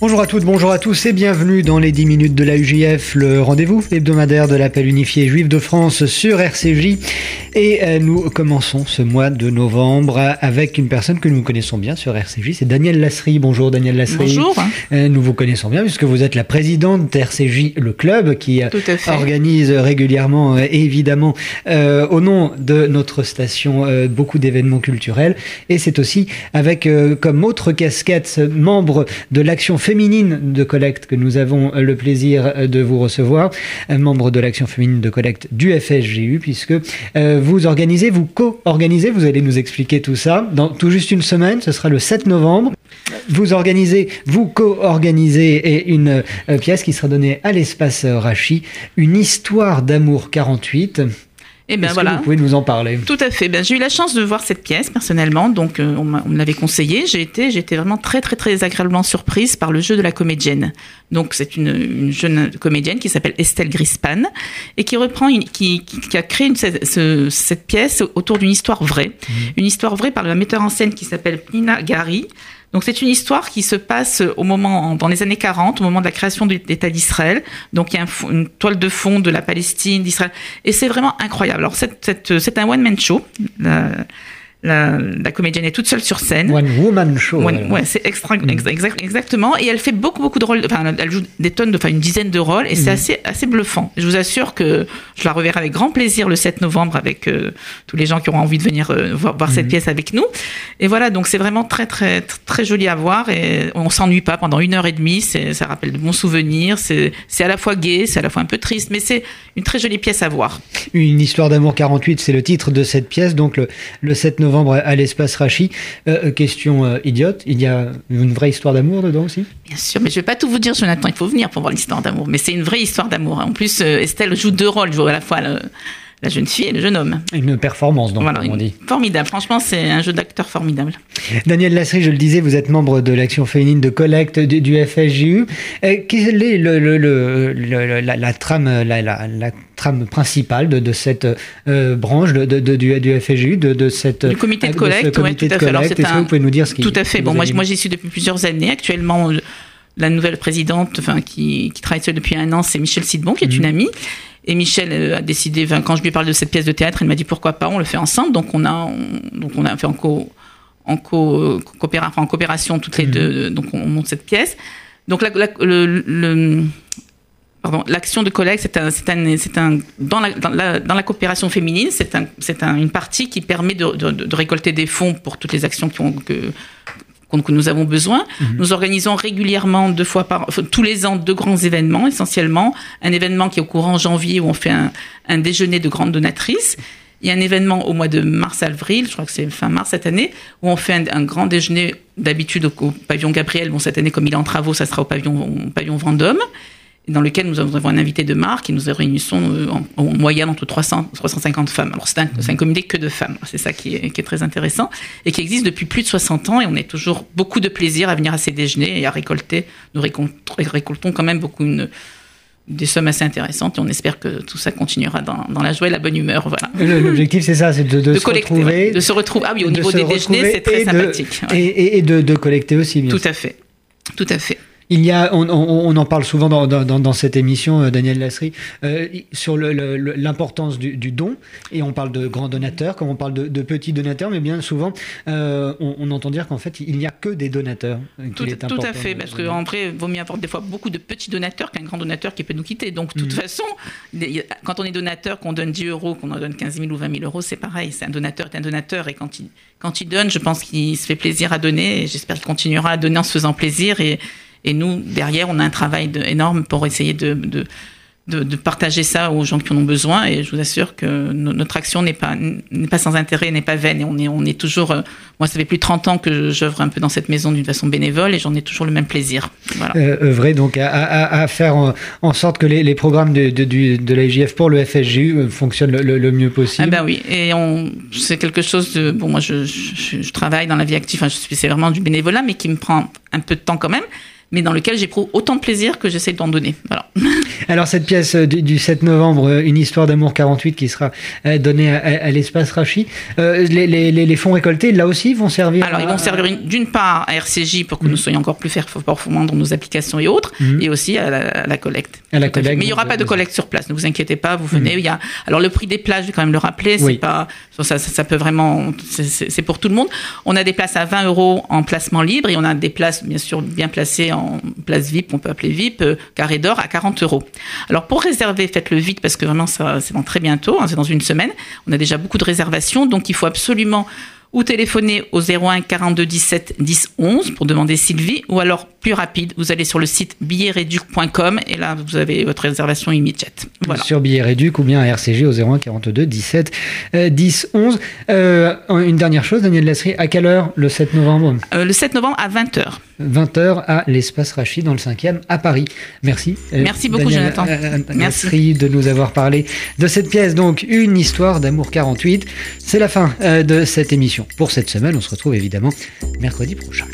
Bonjour à toutes, bonjour à tous et bienvenue dans les 10 minutes de la UJF, le rendez-vous hebdomadaire de l'appel unifié juif de France sur RCJ. Et euh, nous commençons ce mois de novembre avec une personne que nous connaissons bien sur RCJ, c'est Daniel Lasserie. Bonjour Daniel Lasserie. Bonjour. Euh, nous vous connaissons bien puisque vous êtes la présidente d'RCJ, le club qui euh, organise régulièrement, évidemment, au nom de notre station, beaucoup d'événements culturels. Et c'est aussi avec comme autre casquette membre de l'action féminine féminine de collecte que nous avons le plaisir de vous recevoir, membre de l'action féminine de collecte du FSGU, puisque euh, vous organisez, vous co-organisez, vous allez nous expliquer tout ça, dans tout juste une semaine, ce sera le 7 novembre. Vous organisez, vous co-organisez une euh, pièce qui sera donnée à l'espace Rachi, une histoire d'amour 48. Et eh ben voilà. vous pouvez nous en parler? Tout à fait. Ben, j'ai eu la chance de voir cette pièce personnellement, donc euh, on, me l'avait conseillé. J'ai été, été vraiment très très très agréablement surprise par le jeu de la comédienne. Donc c'est une, jeune comédienne qui s'appelle Estelle Grispan et qui reprend, qui, qui, a créé une, cette, pièce autour d'une histoire vraie, mmh. une histoire vraie par le metteur en scène qui s'appelle Nina Gary. Donc c'est une histoire qui se passe au moment, dans les années 40, au moment de la création de l'État d'Israël. Donc il y a une toile de fond de la Palestine, d'Israël, et c'est vraiment incroyable. Alors c'est un one man show la, la, comédienne est toute seule sur scène. One woman show. ouais, c'est extra, mm. exactement. Et elle fait beaucoup, beaucoup de rôles. Enfin, elle joue des tonnes, de, enfin, une dizaine de rôles, et c'est mm. assez, assez bluffant. Je vous assure que je la reverrai avec grand plaisir le 7 novembre avec euh, tous les gens qui auront envie de venir euh, voir, voir cette mm. pièce avec nous. Et voilà, donc c'est vraiment très, très, très joli à voir, et on s'ennuie pas pendant une heure et demie. Ça rappelle de bons souvenirs. C'est à la fois gai, c'est à la fois un peu triste, mais c'est une très jolie pièce à voir. Une histoire d'amour 48, c'est le titre de cette pièce. Donc le, le 7 novembre à l'espace Rachi. Euh, euh, question euh, idiote, il y a une vraie histoire d'amour dedans aussi? Bien sûr, mais je ne vais pas tout vous dire, Jonathan, il faut venir pour voir l'histoire d'amour. Mais c'est une vraie histoire d'amour. En plus, Estelle joue deux rôles, joue à la fois la jeune fille et le jeune homme. Une performance, donc, voilà, on dit. Formidable. Franchement, c'est un jeu d'acteur formidable. Daniel Lasserie, je le disais, vous êtes membre de l'action féminine de collecte du, du FSJU. quelle est le, la, trame, la, trame principale de, cette euh, branche de, du, du FSJU, de, cette du comité de collecte, oui, tout à fait. Est-ce que vous pouvez nous dire ce qui Tout à fait. Bon, moi, moi j'y suis depuis plusieurs années. Actuellement, la nouvelle présidente, enfin qui, qui travaille seule depuis un an, c'est Michel Sidbon, qui est une mhm. amie. Et Michel euh, a décidé, quand je lui parle de cette pièce de théâtre, il m'a dit pourquoi pas, on le fait ensemble. Donc on a, donc on a fait en, co, en, co, en coopération toutes les mhm. deux, donc on monte cette pièce. Donc la, le, pardon, l'action de collègue, c'est un, c'est un, c'est un, dans la, dans la, dans la coopération féminine, c'est un, c'est un, une partie qui permet de, de, de, récolter des fonds pour toutes les actions qui ont, que, que nous avons besoin. Mhm. Nous organisons régulièrement, deux fois par, tous les ans, deux grands événements, essentiellement. Un événement qui est au courant janvier où on fait un, un déjeuner de grandes donatrices. Il y a un événement au mois de mars-avril, je crois que c'est fin mars cette année, où on fait un, grand déjeuner d'habitude au, pavillon Gabriel. Bon, cette année, comme il est en travaux, ça sera au pavillon, au pavillon Vendôme dans lequel nous avons un invité de marque et nous réunissons euh, en, moyenne entre 300 350 femmes. Alors c'est un, un, comité que de femmes, c'est ça qui est, qui est, très intéressant et qui existe depuis plus de 60 ans et on a toujours beaucoup de plaisir à venir à ces déjeuners et à récolter. Nous récoltons quand même beaucoup une, des sommes assez intéressantes et on espère que tout ça continuera dans, dans la joie et la bonne humeur. Voilà. L'objectif c'est ça, c'est de, de, se retrouver. De se retrouver. Ah oui, au niveau des déjeuners, c'est très sympathique. Et, et, de, de collecter aussi. Bien tout à fait. Tout à fait. Il y a, on, on, en parle souvent dans, dans, dans cette émission, euh, Daniel Lasserie, euh, sur l'importance du, don. Et on parle de grands donateurs, comme on parle de, de petits donateurs, mais bien souvent, euh, on, on, entend dire qu'en fait, il n'y a que des donateurs. Tout, tout à fait, parce qu'en vrai, il vaut mieux avoir des fois beaucoup de petits donateurs qu'un grand donateur qui peut nous quitter. Donc, de toute mm. façon, quand on est donateur, qu'on donne 10 euros, qu'on en donne 15 000 ou 20 000 euros, c'est pareil. C'est un donateur est un donateur. Et quand il, quand il donne, je pense qu'il se fait plaisir à donner. Et j'espère qu'il continuera à donner en se faisant plaisir. Et, et nous, derrière, on a un travail énorme pour essayer de, de, de, partager ça aux gens qui en ont besoin. Et je vous assure que notre action n'est pas, n'est pas sans intérêt, n'est pas vaine. Et on est, on est toujours. Euh, moi, ça fait plus de 30 ans que j'œuvre un peu dans cette maison d'une façon bénévole et j'en ai toujours le même plaisir. Voilà. Euh, œuvrer donc à, à, faire en, sorte que les, les programmes de, de, de l'AIGF pour le FSGU euh, fonctionnent le, mieux possible. Ah ben oui, et c'est quelque chose de. Bon, moi, je, je, je, travaille dans la vie active, enfin, c'est vraiment du bénévolat, mais qui me prend un peu de temps quand même mais dans lequel j'éprouve autant de plaisir que j'essaie d'en donner. Voilà. Alors cette pièce euh, du, 7 novembre, euh, une histoire d'amour 48 qui sera euh, donnée à, l'espace Rachi, les, fonds récoltés là aussi vont servir. Alors ils vont servir d'une part à RCJ pour que nous mm. soyons encore plus performants dans nos applications et autres, mm. et aussi à la, collecte. À la collecte. Mais il n'y aura pas de collecte sur place, ne vous inquiétez pas, vous venez. Mm. Il y a alors le prix des places, je vais quand même le rappeler, c'est pas ça, ça, peut vraiment, c'est pour tout le monde. On a des places à 20 euros en placement libre et on a des places bien sûr bien placées en place VIP, on peut appeler VIP, carré d'or à 40 euros. Alors pour réserver, faites-le vite parce que vraiment c'est dans très bientôt, hein, c'est dans une semaine. On a déjà beaucoup de réservations, donc il faut absolument ou téléphoner au 01 42 17 10 11 pour demander Sylvie, ou alors plus rapide, vous allez sur le site billetreduc.com et là vous avez votre réservation immédiate. Voilà. Sur billetreduc ou bien à RCG au 01 42 17 10 11. une dernière chose, Daniel Lasserie, à quelle heure le 7 novembre? Euh, Le 7 novembre à 20h. 20h à l'espace Rachid dans le 5e à Paris. Merci. Euh, Merci beaucoup Jonathan. Euh, Merci de nous avoir parlé de cette pièce, donc une histoire d'amour 48. C'est la fin de cette émission pour cette semaine. On se retrouve évidemment mercredi prochain.